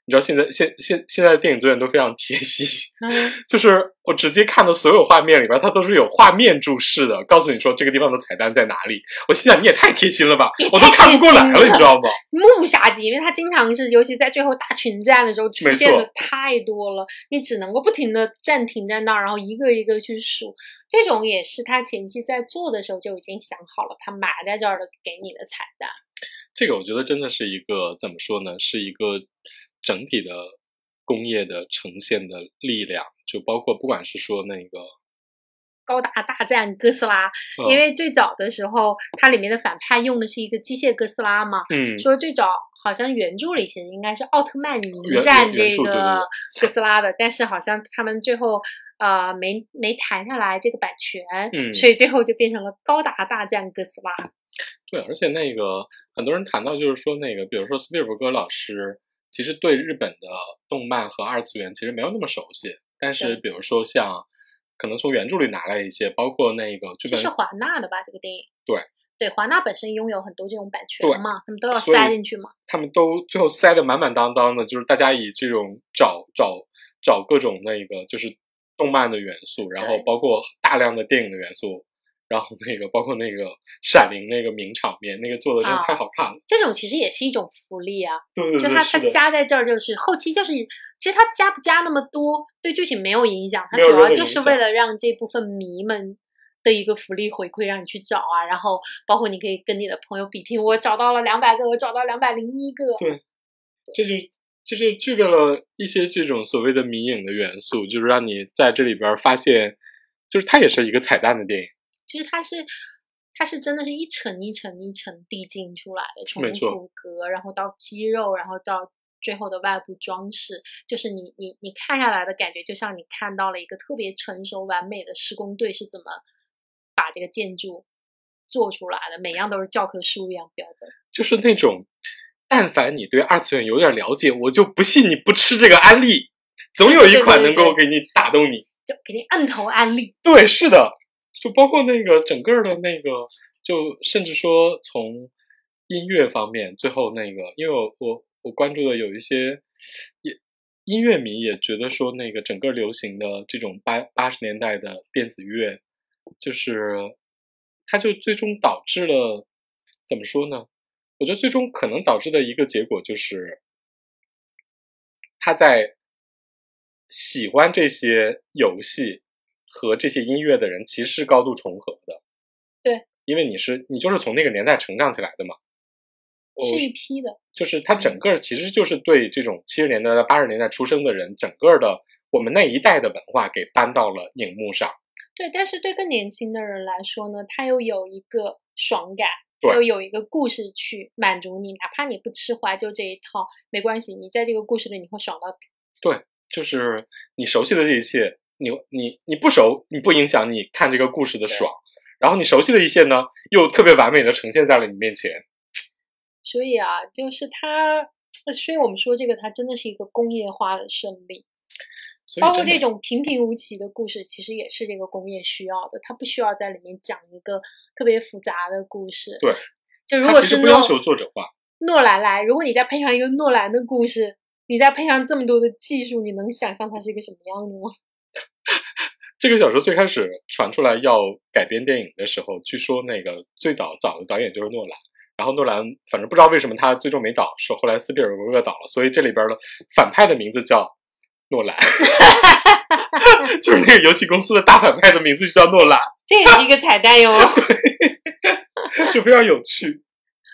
你知道现在现现现在的电影资源都非常贴心，嗯，就是我直接看的所有画面里边，它都是有画面注释的，告诉你说这个地方的彩蛋在哪里。我心想你也太贴心了吧也，我都看不过来了你知道吗？目不暇接，因为它经常是，尤其在最后大群战的时候出现的太多了，你只能够不停的暂停在那儿，然后一个一个去数。这种也是他前期在做的时候就已经想好了，他埋在这儿的给你的彩蛋。这个我觉得真的是一个怎么说呢？是一个整体的工业的呈现的力量，就包括不管是说那个，高达大战哥斯拉，呃因为最早的时候，它里面的反派用的是一个机械哥斯拉嘛，嗯，说最早好像原著里其实应该是奥特曼迎战这个哥斯拉的，但是好像他们最后呃没没谈下来这个版权，嗯。所以最后就变成了高达大战哥斯拉。对，而且那个很多人谈到就是说那个，比如说斯皮尔伯格老师，其实对日本的动漫和二次元其实没有那么熟悉，但是比如说像可能从原著里拿来一些，包括那个剧本这是华纳的吧？这个电影对对，华纳本身拥有很多这种版权对嘛，他们都要塞进去嘛。他们都最后塞的满满当当的，就是大家以这种找找找各种那个就是动漫的元素，然后包括大量的电影的元素，然后那个包括那个《闪灵》那个名场面，那个做的真的啊太好看了。这种其实也是一种福利啊，对对对，就它它，加在这儿，就是后期就是，其实它加不加那么多，对剧情没有影响，它主要就是为了让这部分迷们的一个福利回馈，让你去找啊，然后包括你可以跟你的朋友比拼，我找到了两百个，我找到两百零一个，对这就这就具备了一些这种所谓的迷影的元素，就是让你在这里边发现，就是它也是一个彩蛋的电影。就是它是。它是真的是一层一层一层递进出来的，从骨骼，然后到肌肉，然后到最后的外部装饰，就是你你你看下来的感觉，就像你看到了一个特别成熟完美的施工队是怎么把这个建筑做出来的，每样都是教科书一样标本。就是那种，但凡你对二次元有点了解，我就不信你不吃这个安利，总有一款能够给你打动你。就给你摁头安利，对，是的，就包括那个整个的那个，就甚至说从音乐方面，最后那个，因为我我我关注的有一些也音乐迷也觉得说，那个整个流行的这种八八十年代的电子乐，就是它就最终导致了怎么说呢？我觉得最终可能导致的一个结果就是，他在喜欢这些游戏和这些音乐的人其实是高度重合的。对，因为你是你就是从那个年代成长起来的嘛。是一批的。就是它整个其实就是对这种七十年代到八十年代出生的人，整个的我们那一代的文化给搬到了荧幕上。对，但是对更年轻的人来说呢，他又有一个爽感，对又有一个故事去满足你，哪怕你不吃怀旧这一套，没关系，你在这个故事里你会爽到底。对，就是你熟悉的这一切，你你你不熟，你不影响你看这个故事的爽。然后你熟悉的一切呢，又特别完美的呈现在了你面前。所以啊，就是它，所以我们说这个它真的是一个工业化的胜利。包括这种平平无奇的故事，其实也是这个工业需要的。它不需要在里面讲一个特别复杂的故事。对，就如果是不要求作者化。诺兰来，如果你再配上一个诺兰的故事，你再配上这么多的技术，你能想象它是一个什么样的吗？这个小说最开始传出来要改编电影的时候，据说那个最早找的导演就是诺兰，然后诺兰反正不知道为什么他最终没导，说后来斯皮尔伯格导了，所以这里边的反派的名字叫诺兰，就是那个游戏公司的大反派的名字就叫诺兰，这也是一个彩蛋哟，就非常有趣。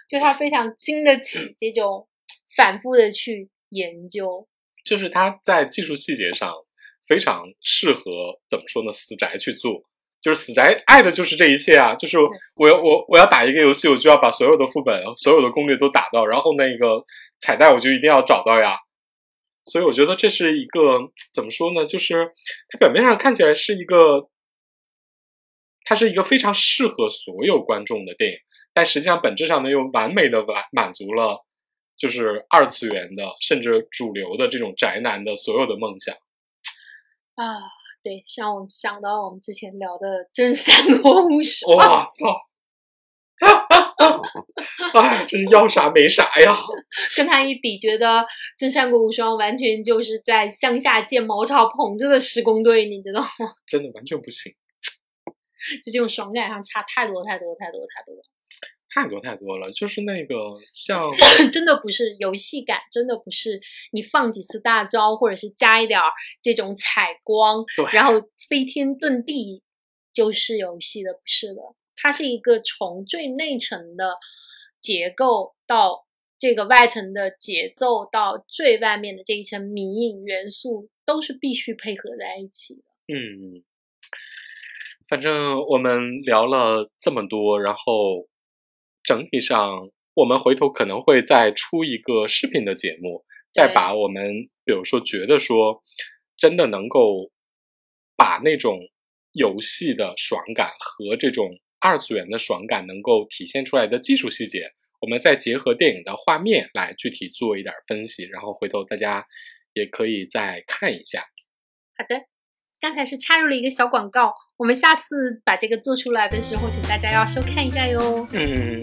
就他非常经得起这种反复的去研究。就是他在技术细节上非常适合怎么说呢？死宅去做，就是死宅爱的就是这一切啊！就是我要我我要打一个游戏，我就要把所有的副本、所有的攻略都打到，然后那个彩蛋我就一定要找到呀。所以我觉得这是一个怎么说呢？就是它表面上看起来是一个，它是一个非常适合所有观众的电影，但实际上本质上呢又完美的完满足了。就是二次元的，甚至主流的这种宅男的所有的梦想啊！对，像我们想到我们之前聊的《真三国无双》。哇操！哈哈哎，真是要啥没啥呀！跟他一比，觉得《真三国无双》完全就是在乡下建茅草棚子的施工队，你知道吗？真的完全不行，就这种爽感上差太多太多太多太多了。太多太多了。就是那个像 真的不是游戏感，真的不是你放几次大招，或者是加一点儿这种采光，对然后飞天遁地就是游戏的，不是的。它是一个从最内层的结构到这个外层的节奏，到最外面的这一层迷影元素，都是必须配合在一起的。嗯，反正我们聊了这么多，然后整体上我们回头可能会再出一个视频的节目，再把我们比如说觉得说真的能够把那种游戏的爽感和这种二次元的爽感能够体现出来的技术细节，我们再结合电影的画面来具体做一点分析，然后回头大家也可以再看一下。好的，刚才是插入了一个小广告，我们下次把这个做出来的时候，请大家要收看一下哟。嗯，